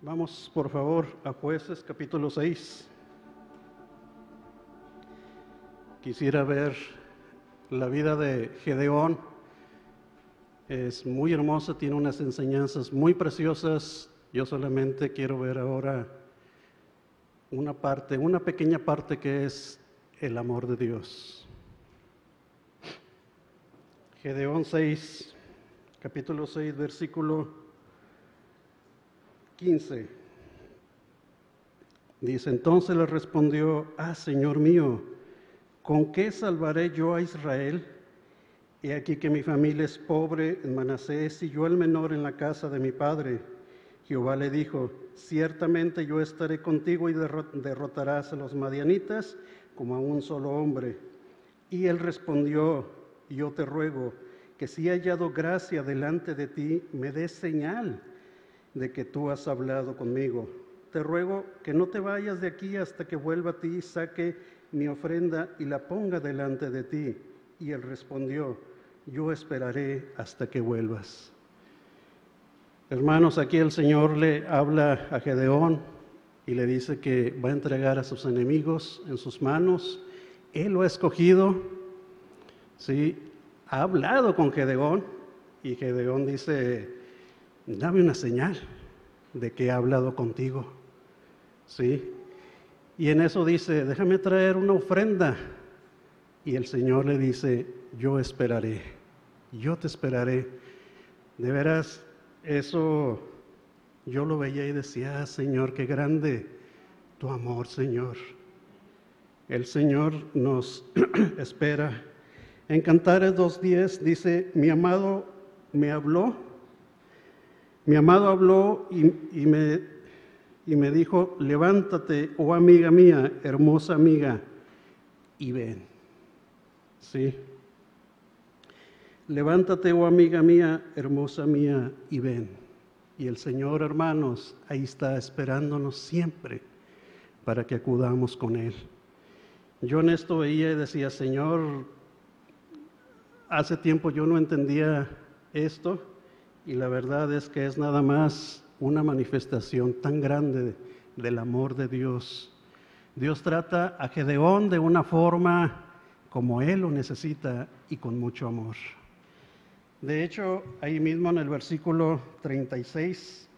Vamos, por favor, a jueces capítulo 6. Quisiera ver la vida de Gedeón. Es muy hermosa, tiene unas enseñanzas muy preciosas. Yo solamente quiero ver ahora una parte, una pequeña parte que es el amor de Dios. Gedeón 6, capítulo 6, versículo 15. Dice, entonces le respondió, ah, Señor mío, ¿con qué salvaré yo a Israel? He aquí que mi familia es pobre en Manasés y yo el menor en la casa de mi padre. Jehová le dijo, ciertamente yo estaré contigo y derrotarás a los madianitas como a un solo hombre. Y él respondió, yo te ruego que si he hallado gracia delante de ti, me des señal de que tú has hablado conmigo. Te ruego que no te vayas de aquí hasta que vuelva a ti y saque mi ofrenda y la ponga delante de ti. Y él respondió, yo esperaré hasta que vuelvas. Hermanos, aquí el Señor le habla a Gedeón y le dice que va a entregar a sus enemigos en sus manos. Él lo ha escogido, ¿sí? ha hablado con Gedeón y Gedeón dice, dame una señal de que he hablado contigo. ¿Sí? Y en eso dice, déjame traer una ofrenda. Y el Señor le dice, yo esperaré, yo te esperaré. De veras, eso yo lo veía y decía, Señor, qué grande tu amor, Señor. El Señor nos espera. En Cantares 2.10 dice, mi amado me habló mi amado habló y, me, me dijo, levántate, oh amiga mía, hermosa amiga, y ven. ¿Sí? Levántate, oh amiga mía, hermosa mía, y ven. Y el Señor, hermanos, ahí está esperándonos siempre para que acudamos con Él. Yo en esto veía y decía, Señor, hace tiempo yo no entendía esto, y la verdad es que es nada más una manifestación tan grande del amor de Dios. Dios trata a Gedeón de una forma como él lo necesita y con mucho amor. De hecho, ahí mismo en el versículo 36,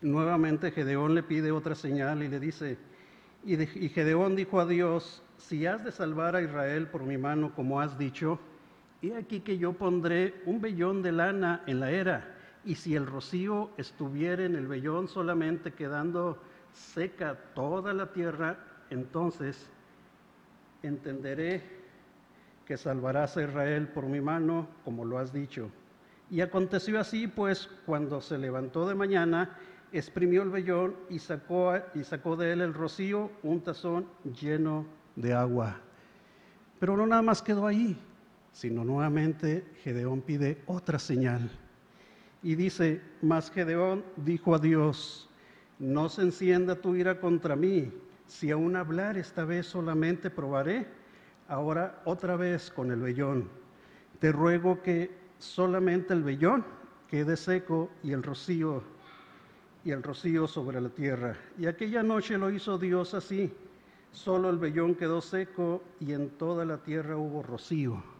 nuevamente Gedeón le pide otra señal y le dice, y, Gedeón dijo a Dios, si has de salvar a Israel por mi mano como has dicho, He aquí que yo pondré un vellón de lana en la era, y si el rocío estuviera en el vellón solamente quedando seca toda la tierra, entonces entenderé que salvarás a Israel por mi mano, como lo has dicho. Y aconteció así, pues, cuando se levantó de mañana, exprimió el vellón y sacó, y sacó de él el rocío, un tazón lleno de agua. Pero no nada más quedó ahí, sino nuevamente Gedeón pide otra señal. Y dice, mas Gedeón dijo a Dios, no se encienda tu ira contra mí, si aún hablar esta vez solamente probaré, ahora otra vez con el vellón. Te ruego que solamente el vellón quede seco y el rocío y el rocío sobre la tierra. Y aquella noche lo hizo Dios así. Solo el vellón quedó seco y en toda la tierra hubo rocío.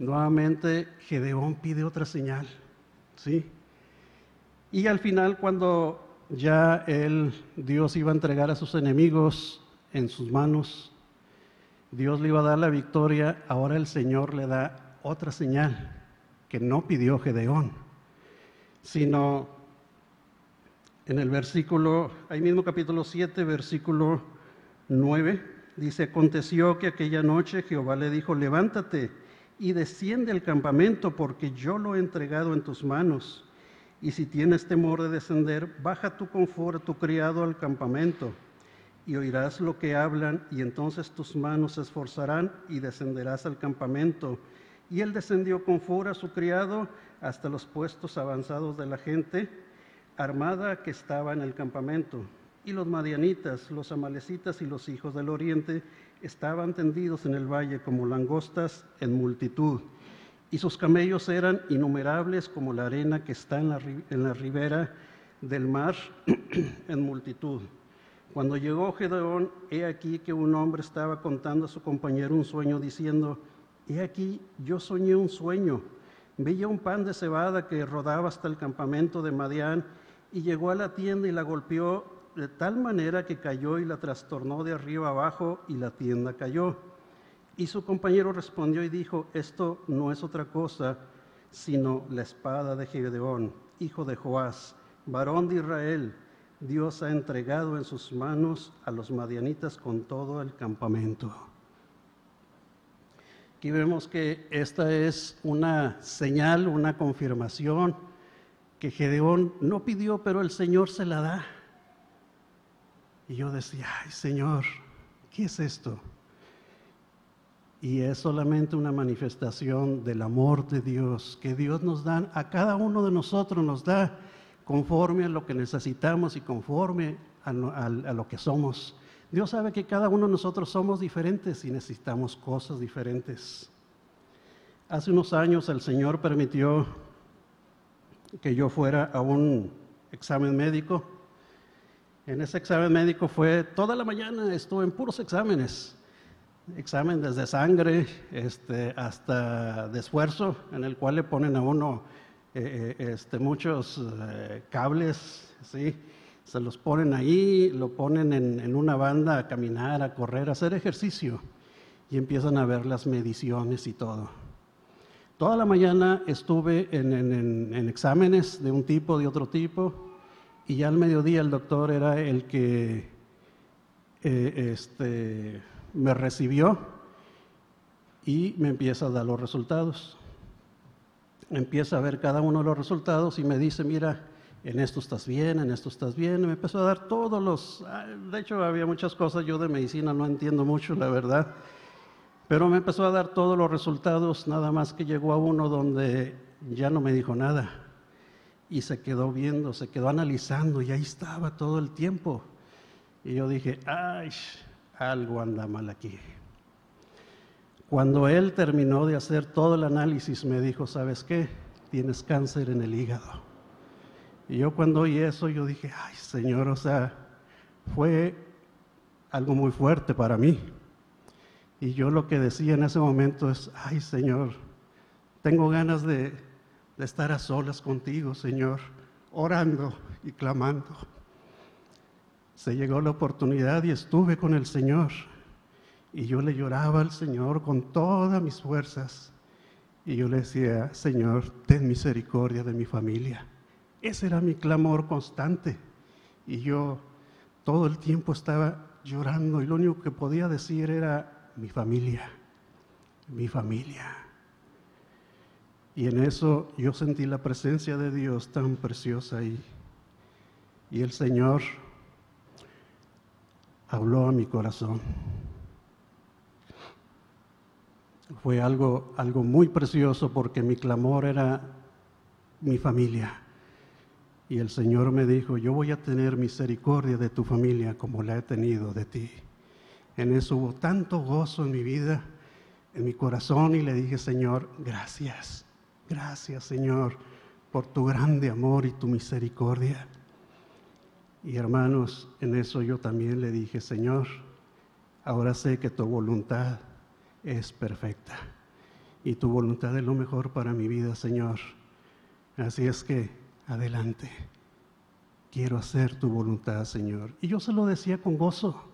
Nuevamente Gedeón pide otra señal, ¿sí? Y al final cuando ya Dios iba a entregar a sus enemigos en sus manos, Dios le iba a dar la victoria, ahora el Señor le da otra señal que no pidió Gedeón, sino en el versículo, ahí mismo capítulo 7, versículo 9, dice, aconteció que aquella noche Jehová le dijo, levántate y desciende al campamento, porque yo lo he entregado en tus manos. Y si tienes temor de descender, baja tu confort, tu criado al campamento, y oirás lo que hablan, y entonces tus manos se esforzarán y descenderás al campamento. Y él descendió con a su criado hasta los puestos avanzados de la gente armada que estaba en el campamento. Y los madianitas, los amalecitas y los hijos del oriente estaban tendidos en el valle como langostas en multitud, y sus camellos eran innumerables como la arena que está en la, ribera del mar en multitud. Cuando llegó Gedeón, he aquí que un hombre estaba contando a su compañero un sueño diciendo, he aquí yo soñé un sueño, veía un pan de cebada que rodaba hasta el campamento de Madián y llegó a la tienda y la golpeó de tal manera que cayó y la trastornó de arriba abajo y la tienda cayó. Y su compañero respondió y dijo, esto no es otra cosa sino la espada de Gedeón, hijo de Joás, varón de Israel Dios ha entregado en sus manos a los madianitas con todo el campamento. Aquí vemos que esta es una señal, una confirmación que Gedeón no pidió, pero el Señor se la da. Y yo decía, ay Señor, ¿qué es esto? Y es solamente una manifestación del amor de Dios que Dios nos da, a cada uno de nosotros nos da conforme a lo que necesitamos y conforme a, lo que somos. Dios sabe que cada uno de nosotros somos diferentes y necesitamos cosas diferentes. Hace unos años el Señor permitió que yo fuera a un examen médico. En ese examen médico fue toda la mañana, estuve en puros exámenes. Examen desde sangre este, hasta de esfuerzo, en el cual le ponen a uno eh, eh, este, muchos eh, cables, ¿sí? se los ponen ahí, lo ponen en, una banda a caminar, a correr, a hacer ejercicio y empiezan a ver las mediciones y todo. Toda la mañana estuve en, exámenes de un tipo, de otro tipo, y ya al mediodía el doctor era el que este, me recibió y me empieza a dar los resultados empieza a ver cada uno de los resultados y me dice, mira, en esto estás bien, en esto estás bien. me empezó a dar todos los... Ah, de hecho, había muchas cosas, yo de medicina no entiendo mucho, la verdad. Pero me empezó a dar todos los resultados, nada más que llegó a uno donde ya no me dijo nada. Y se quedó viendo, se quedó analizando y ahí estaba todo el tiempo. Y yo dije, ay, algo anda mal aquí. Cuando él terminó de hacer todo el análisis, me dijo, ¿sabes qué? Tienes cáncer en el hígado. Y yo cuando oí eso, yo dije, ay Señor, o sea, fue algo muy fuerte para mí. Y yo lo que decía en ese momento es, ay Señor, tengo ganas de, de estar a solas contigo, Señor, orando y clamando. Se llegó la oportunidad y estuve con el Señor. Y yo le lloraba al Señor con todas mis fuerzas. Y yo le decía, Señor, ten misericordia de mi familia. Ese era mi clamor constante. Y yo todo el tiempo estaba llorando y lo único que podía decir era mi familia, mi familia. Y en eso yo sentí la presencia de Dios tan preciosa ahí. Y el Señor habló a mi corazón fue algo, algo muy precioso porque mi clamor era mi familia. Y el Señor me dijo, yo voy a tener misericordia de tu familia como la he tenido de ti. En eso hubo tanto gozo en mi vida, en mi corazón, y le dije, Señor, gracias, gracias Señor, por tu grande amor y tu misericordia. Y hermanos, en eso yo también le dije, Señor, ahora sé que tu voluntad es perfecta. Y tu voluntad es lo mejor para mi vida, Señor. Así es que, adelante. Quiero hacer tu voluntad, Señor. Y yo se lo decía con gozo.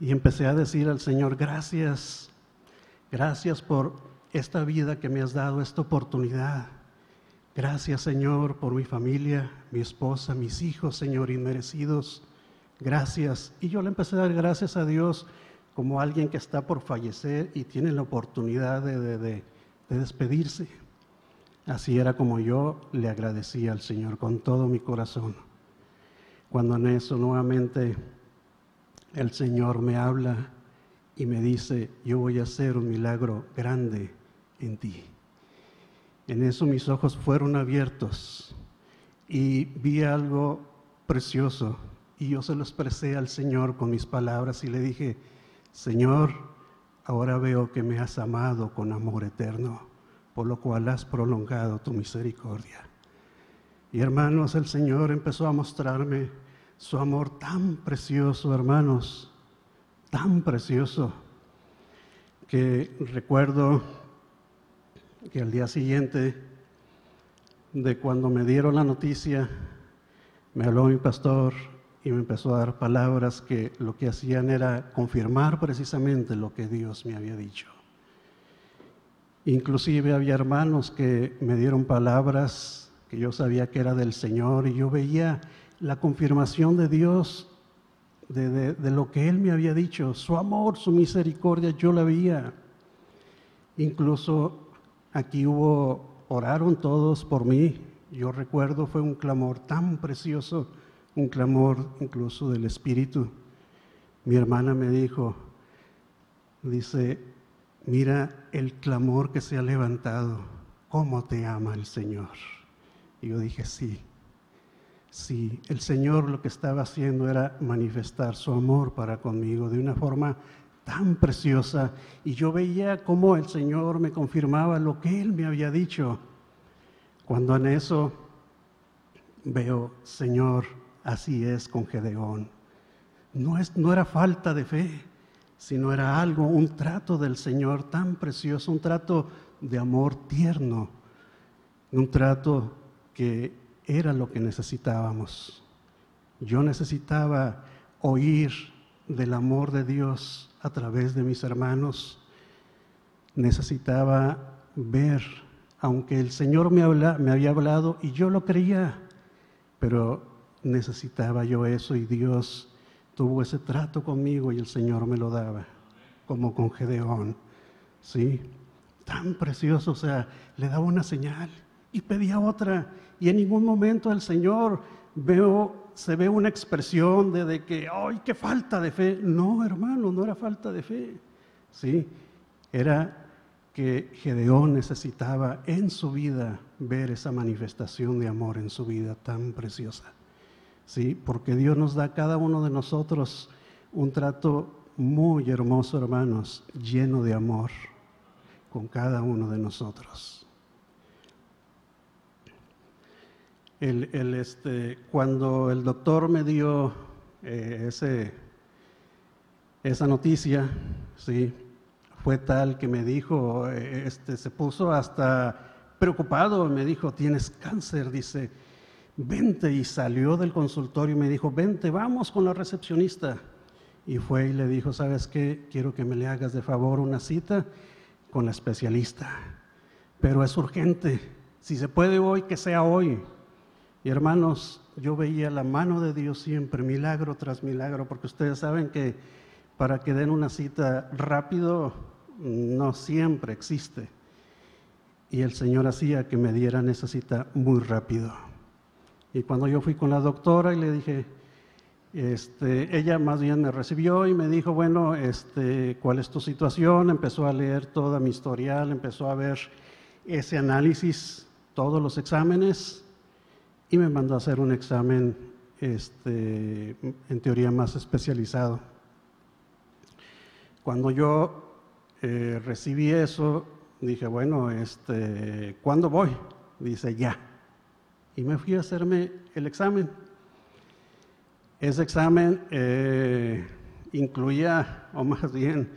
Y empecé a decir al Señor, gracias, gracias por esta vida que me has dado, esta oportunidad. Gracias, Señor, por mi familia, mi esposa, mis hijos, Señor, inmerecidos. Gracias. Y yo le empecé a dar gracias a Dios como alguien que está por fallecer y tiene la oportunidad de, despedirse. Así era como yo le agradecía al Señor con todo mi corazón. Cuando en eso nuevamente el Señor me habla y me dice, yo voy a hacer un milagro grande en ti. En eso mis ojos fueron abiertos y vi algo precioso y yo se lo expresé al Señor con mis palabras y le dije, Señor, ahora veo que me has amado con amor eterno, por lo cual has prolongado tu misericordia. Y hermanos, el Señor empezó a mostrarme su amor tan precioso, hermanos, tan precioso, que recuerdo que al día siguiente de cuando me dieron la noticia, me habló mi pastor y me empezó a dar palabras que lo que hacían era confirmar precisamente lo que Dios me había dicho. Inclusive había hermanos que me dieron palabras que yo sabía que era del Señor y yo veía la confirmación de Dios de, lo que Él me había dicho, su amor, su misericordia, yo la veía. Incluso aquí hubo, oraron todos por mí, yo recuerdo fue un clamor tan precioso, un clamor incluso del Espíritu. Mi hermana me dijo, dice, mira el clamor que se ha levantado, cómo te ama el Señor. Y yo dije, sí, sí, el Señor lo que estaba haciendo era manifestar su amor para conmigo de una forma tan preciosa. Y yo veía cómo el Señor me confirmaba lo que Él me había dicho. Cuando en eso veo, Señor, así es con Gedeón. No, es, no era falta de fe, sino era algo, un trato del Señor tan precioso, un trato de amor tierno, un trato que era lo que necesitábamos. Yo necesitaba oír del amor de Dios a través de mis hermanos. Necesitaba ver, aunque el Señor me, me había hablado y yo lo creía, pero necesitaba yo eso y Dios tuvo ese trato conmigo y el Señor me lo daba, como con Gedeón. ¿Sí? Tan precioso, o sea, le daba una señal y pedía otra. Y en ningún momento el Señor veo, se ve una expresión de, de, que, ¡ay, qué falta de fe! No, hermano, no era falta de fe. Sí, era que Gedeón necesitaba en su vida ver esa manifestación de amor en su vida tan preciosa. Sí, porque Dios nos da a cada uno de nosotros un trato muy hermoso, hermanos, lleno de amor con cada uno de nosotros. Este, cuando el doctor me dio eh, esa noticia, sí, fue tal que me dijo, eh, este, se puso hasta preocupado, me dijo, tienes cáncer, dice, vente, y salió del consultorio y me dijo, vente, vamos con la recepcionista. Y fue y le dijo, ¿sabes qué? Quiero que me le hagas de favor una cita con la especialista, pero es urgente, si se puede hoy, que sea hoy. Y hermanos, yo veía la mano de Dios siempre, milagro tras milagro, porque ustedes saben que para que den una cita rápido no siempre existe. Y el Señor hacía que me dieran esa cita muy rápido. Y cuando yo fui con la doctora y le dije, este, ella más bien me recibió y me dijo, bueno, este, ¿cuál es tu situación? Empezó a leer toda mi historial, empezó a ver ese análisis, todos los exámenes, y me mandó a hacer un examen este, en teoría más especializado. Cuando yo eh, recibí eso, dije, bueno, este, ¿cuándo voy? Dice, ya. Y me fui a hacerme el examen. Ese examen eh, incluía, o más bien,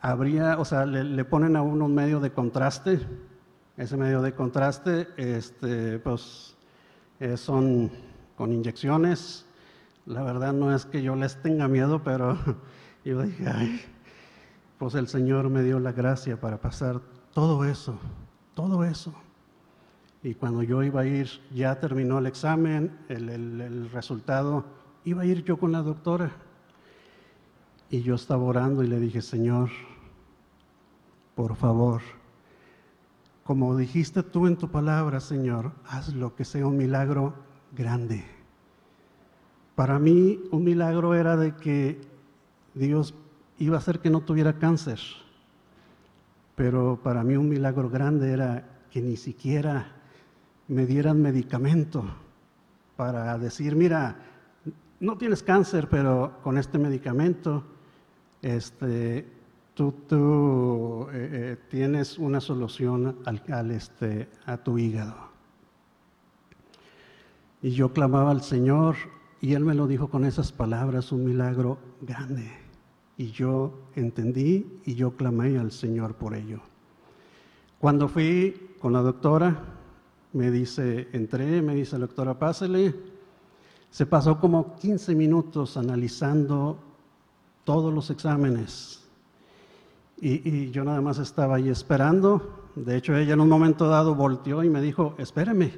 habría, o sea, le, le, ponen a uno un medio de contraste. Ese medio de contraste, este, pues eh, son con inyecciones. La verdad no es que yo les tenga miedo, pero yo dije, ay, pues el Señor me dio la gracia para pasar todo eso, todo eso. Y cuando yo iba a ir, ya terminó el examen, el, el resultado, iba a ir yo con la doctora. Y yo estaba orando y le dije, Señor, por favor, como dijiste tú en tu palabra, Señor, haz lo que sea un milagro grande. Para mí un milagro era de que Dios iba a hacer que no tuviera cáncer, pero para mí un milagro grande era que ni siquiera me dieran medicamento para decir, mira, no tienes cáncer, pero con este medicamento este, tú, eh, eh, tienes una solución al, este, a tu hígado. Y yo clamaba al Señor y Él me lo dijo con esas palabras, un milagro grande. Y yo entendí y yo clamé al Señor por ello. Cuando fui con la doctora, me dice, entré, me dice la doctora, pásele. Se pasó como 15 minutos analizando todos los exámenes. Y, yo nada más estaba ahí esperando. De hecho, ella en un momento dado volteó y me dijo, espéreme,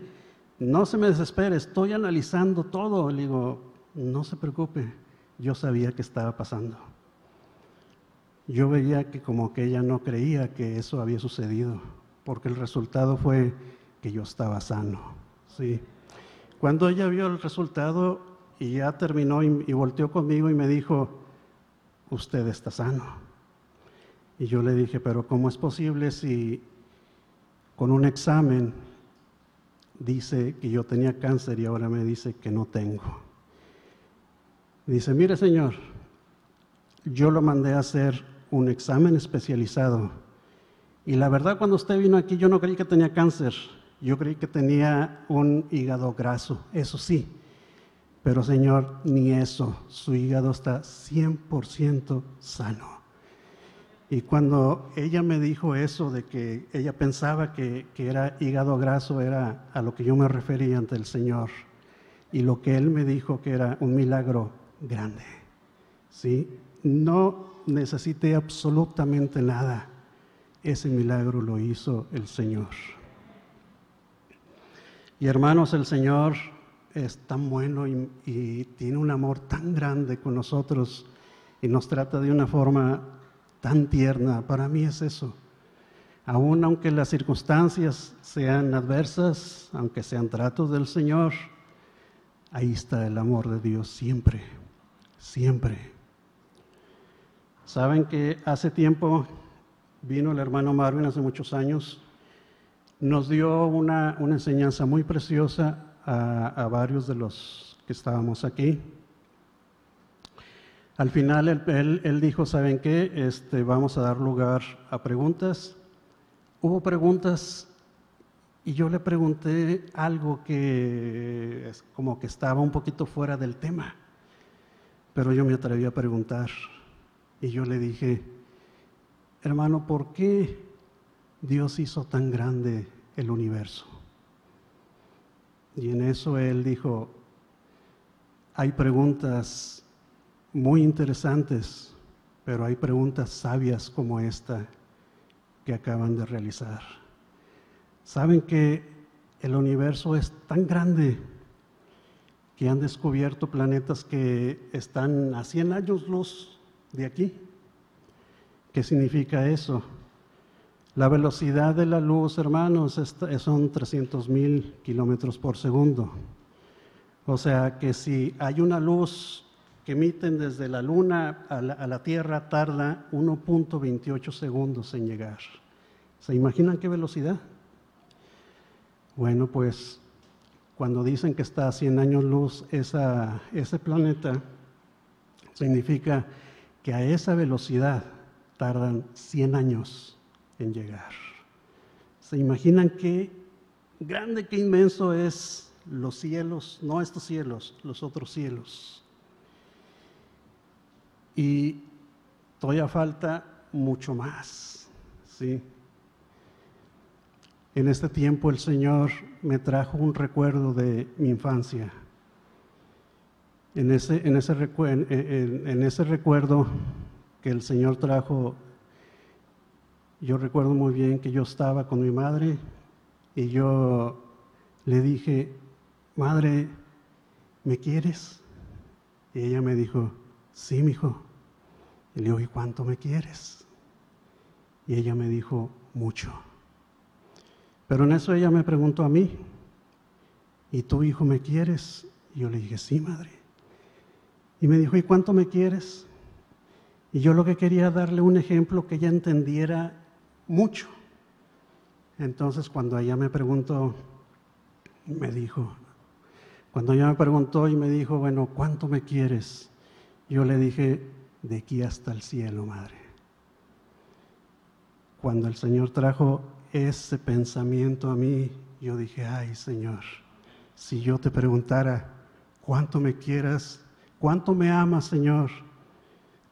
no se me desespere, estoy analizando todo. Le digo, no se preocupe, yo sabía que estaba pasando. Yo veía que como que ella no creía que eso había sucedido, porque el resultado fue que yo estaba sano. Sí. Cuando ella vio el resultado y ya terminó y, y volteó conmigo y me dijo, usted está sano. Y yo le dije, pero ¿cómo es posible si con un examen dice que yo tenía cáncer y ahora me dice que no tengo? Dice, mire señor, yo lo mandé a hacer un examen especializado y la verdad cuando usted vino aquí yo no creí que tenía cáncer, yo creí que tenía un hígado graso, eso sí, pero Señor, ni eso, su hígado está 100% sano. Y cuando ella me dijo eso de que ella pensaba que, que, era hígado graso, era a lo que yo me refería ante el Señor. Y lo que Él me dijo que era un milagro grande. ¿sí? No necesité absolutamente nada. Ese milagro lo hizo el Señor. Y hermanos, el Señor es tan bueno y, y, tiene un amor tan grande con nosotros y nos trata de una forma tan tierna. Para mí es eso. Aún aunque las circunstancias sean adversas, aunque sean tratos del Señor, ahí está el amor de Dios siempre, siempre. Saben que hace tiempo vino el hermano Marvin, hace muchos años, nos dio una, una enseñanza muy preciosa a, a, varios de los que estábamos aquí. Al final él, dijo, ¿saben qué? Este, vamos a dar lugar a preguntas. Hubo preguntas y yo le pregunté algo que es como que estaba un poquito fuera del tema, pero yo me atreví a preguntar y yo le dije, hermano, ¿por qué Dios hizo tan grande el universo? Y en eso él dijo, hay preguntas muy interesantes, pero hay preguntas sabias como esta que acaban de realizar. Saben que el universo es tan grande que han descubierto planetas que están a 100 años luz de aquí. ¿Qué significa eso? La velocidad de la luz, hermanos, son 300 mil kilómetros por segundo. O sea que si hay una luz que emiten desde la Luna a la, Tierra, tarda 1.28 segundos en llegar. ¿Se imaginan qué velocidad? Bueno, pues cuando dicen que está a 100 años luz ese planeta, significa que a esa velocidad tardan 100 años en llegar. ¿Se imaginan qué grande, qué inmenso es los cielos, no estos cielos, los otros cielos? Y todavía falta mucho más, ¿sí? En este tiempo el Señor me trajo un recuerdo de mi infancia. En ese, en ese, en, en, en ese recuerdo que el Señor trajo, yo recuerdo muy bien que yo estaba con mi madre y yo le dije, madre, ¿me quieres? Y ella me dijo, sí, mi hijo. Y le digo, ¿y cuánto me quieres? Y ella me dijo, mucho. Pero en eso ella me preguntó a mí, ¿y tu hijo me quieres? Y yo le dije, sí, madre. Y me dijo, ¿y cuánto me quieres? Y yo lo que quería darle un ejemplo que ella entendiera mucho. Entonces cuando ella me preguntó, me dijo, cuando ella me preguntó y me dijo, bueno, ¿cuánto me quieres? Yo le dije, de aquí hasta el cielo, madre. Cuando el Señor trajo ese pensamiento a mí, yo dije, ay Señor, si yo te preguntara, ¿cuánto me quieras? ¿Cuánto me amas, Señor?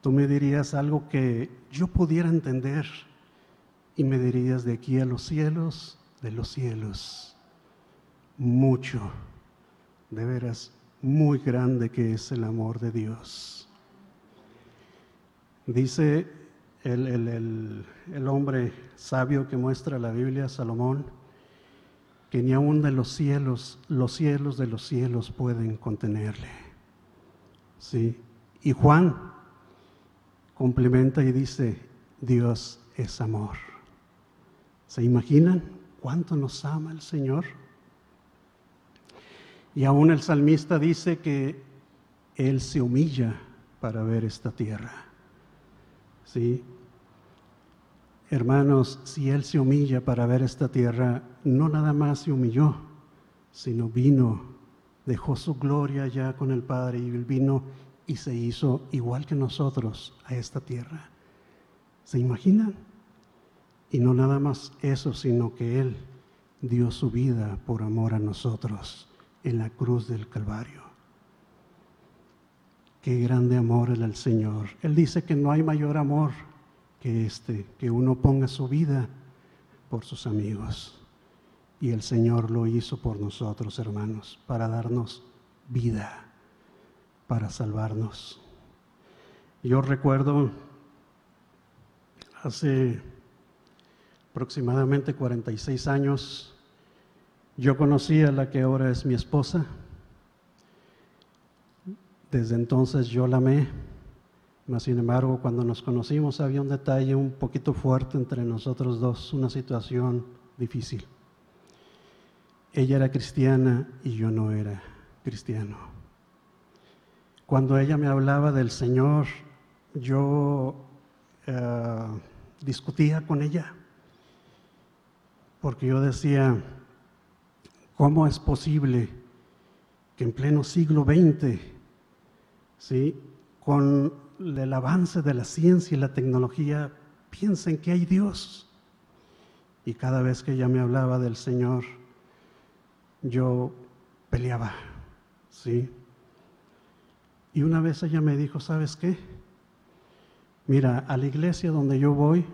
Tú me dirías algo que yo pudiera entender y me dirías de aquí a los cielos, de los cielos, mucho, de veras, muy grande que es el amor de Dios. Dice el, el, hombre sabio que muestra la Biblia, Salomón, que ni aun de los cielos, los cielos de los cielos pueden contenerle. ¿Sí? Y Juan complementa y dice, Dios es amor. ¿Se imaginan cuánto nos ama el Señor? Y aún el salmista dice que Él se humilla para ver esta tierra. ¿Sí? Hermanos, si Él se humilla para ver esta tierra, no nada más se humilló, sino vino, dejó su gloria ya con el Padre y vino y se hizo igual que nosotros a esta tierra. ¿Se imaginan? Y no nada más eso, sino que Él dio su vida por amor a nosotros en la cruz del Calvario. Qué grande amor es el Señor. Él dice que no hay mayor amor que este, que uno ponga su vida por sus amigos. Y el Señor lo hizo por nosotros, hermanos, para darnos vida, para salvarnos. Yo recuerdo hace aproximadamente 46 años, yo conocí a la que ahora es mi esposa. Desde entonces yo la amé mas, sin embargo, cuando nos conocimos había un detalle un poquito fuerte entre nosotros dos, una situación difícil. Ella era cristiana y yo no era cristiano. Cuando ella me hablaba del Señor, yo eh, discutía con ella, porque yo decía, ¿cómo es posible que en pleno siglo XX, ¿sí? con el avance de la ciencia y la tecnología piensen que hay Dios. Y cada vez que ella me hablaba del Señor, yo peleaba, ¿sí? Y una vez ella me dijo, ¿sabes qué? Mira, a la iglesia donde yo voy,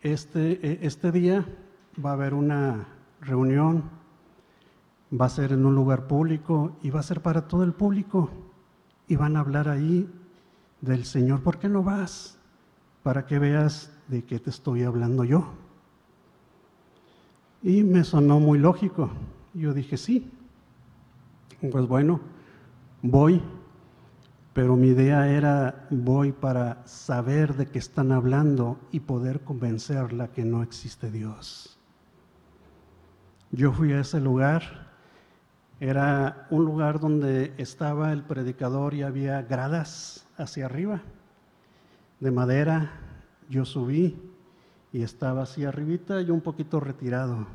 este, e, este día va a haber una reunión, va a ser en un lugar público y va a ser para todo el público. Y van a hablar ahí del Señor, ¿por qué no vas? Para que veas de qué te estoy hablando yo. Y me sonó muy lógico. Yo dije, sí. Pues bueno, voy, pero mi idea era, voy para saber de qué están hablando y poder convencerla que no existe Dios. Yo fui a ese lugar, era un lugar donde estaba el predicador y había gradas hacia arriba, de madera. Yo subí y estaba así arribita y un poquito retirado.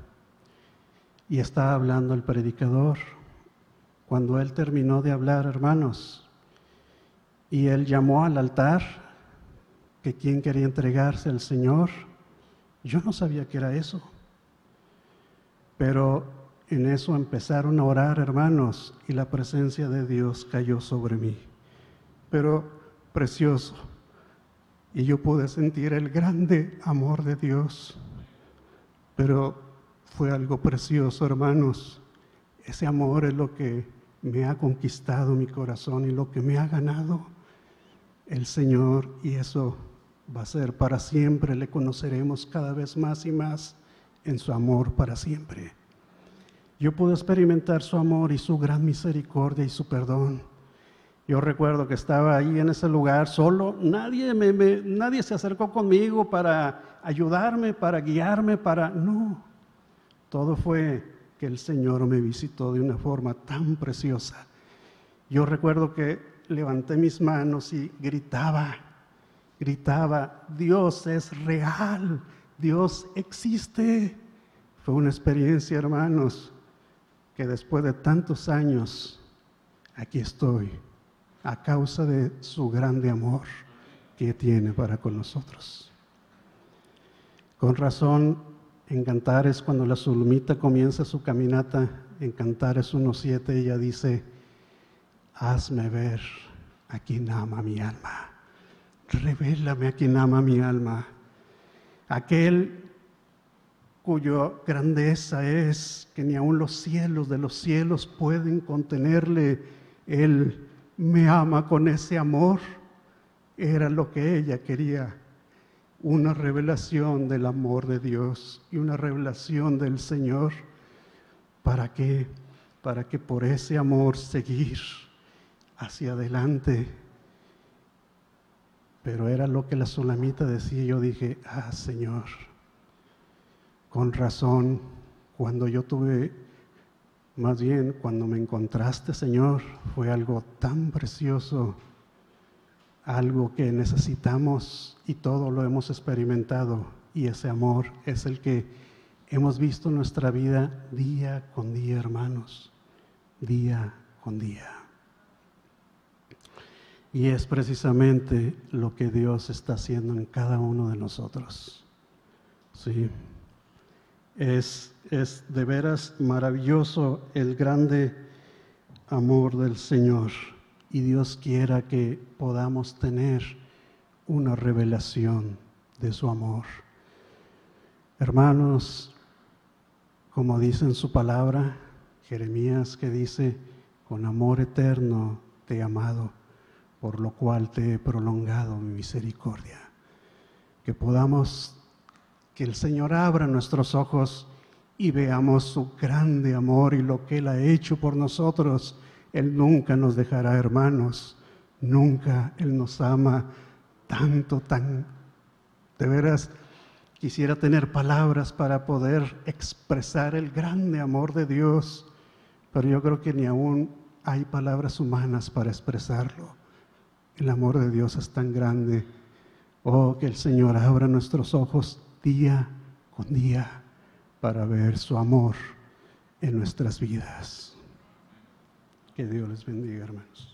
Y estaba hablando el predicador. Cuando él terminó de hablar, hermanos, y él llamó al altar, que quien quería entregarse al Señor, yo no sabía que era eso. Pero en eso empezaron a orar, hermanos, y la presencia de Dios cayó sobre mí pero precioso. Y yo pude sentir el grande amor de Dios. Pero fue algo precioso, hermanos. Ese amor es lo que me ha conquistado mi corazón y lo que me ha ganado el Señor. Y eso va a ser para siempre. Le conoceremos cada vez más y más en su amor para siempre. Yo pude experimentar su amor y su gran misericordia y su perdón yo recuerdo que estaba ahí en ese lugar solo, nadie, me, nadie se acercó conmigo para ayudarme, para guiarme, para... No, todo fue que el Señor me visitó de una forma tan preciosa. Yo recuerdo que levanté mis manos y gritaba, gritaba, Dios es real, Dios existe. Fue una experiencia, hermanos, que después de tantos años, aquí estoy a causa de su grande amor que tiene para con nosotros. Con razón, en Cantares, cuando la Sulmita comienza su caminata en Cantares 1.7, ella dice, hazme ver a quien ama mi alma, revélame a quien ama mi alma, aquel cuya grandeza es que ni aun los cielos de los cielos pueden contenerle, Él me ama con ese amor, era lo que ella quería, una revelación del amor de Dios y una revelación del Señor. ¿Para qué? Para que por ese amor seguir hacia adelante. Pero era lo que la sulamita decía. Yo dije, ah, Señor, con razón, cuando yo tuve, más bien cuando me encontraste, Señor, fue algo tan precioso, algo que necesitamos y todo lo hemos experimentado. Y ese amor es el que hemos visto en nuestra vida día con día, hermanos, día con día. Y es precisamente lo que Dios está haciendo en cada uno de nosotros. Sí. Es, es de veras maravilloso el grande amor del Señor y Dios quiera que podamos tener una revelación de su amor. Hermanos, como dice en su palabra, Jeremías que dice, con amor eterno te he amado, por lo cual te he prolongado mi misericordia. Que podamos que el Señor abra nuestros ojos y veamos su grande amor y lo que Él ha hecho por nosotros. Él nunca nos dejará, hermanos. Nunca Él nos ama tanto, tan... De veras, quisiera tener palabras para poder expresar el grande amor de Dios, pero yo creo que ni aún hay palabras humanas para expresarlo. El amor de Dios es tan grande. Oh, que el Señor abra nuestros ojos día con día para ver su amor en nuestras vidas. Que Dios les bendiga, hermanos.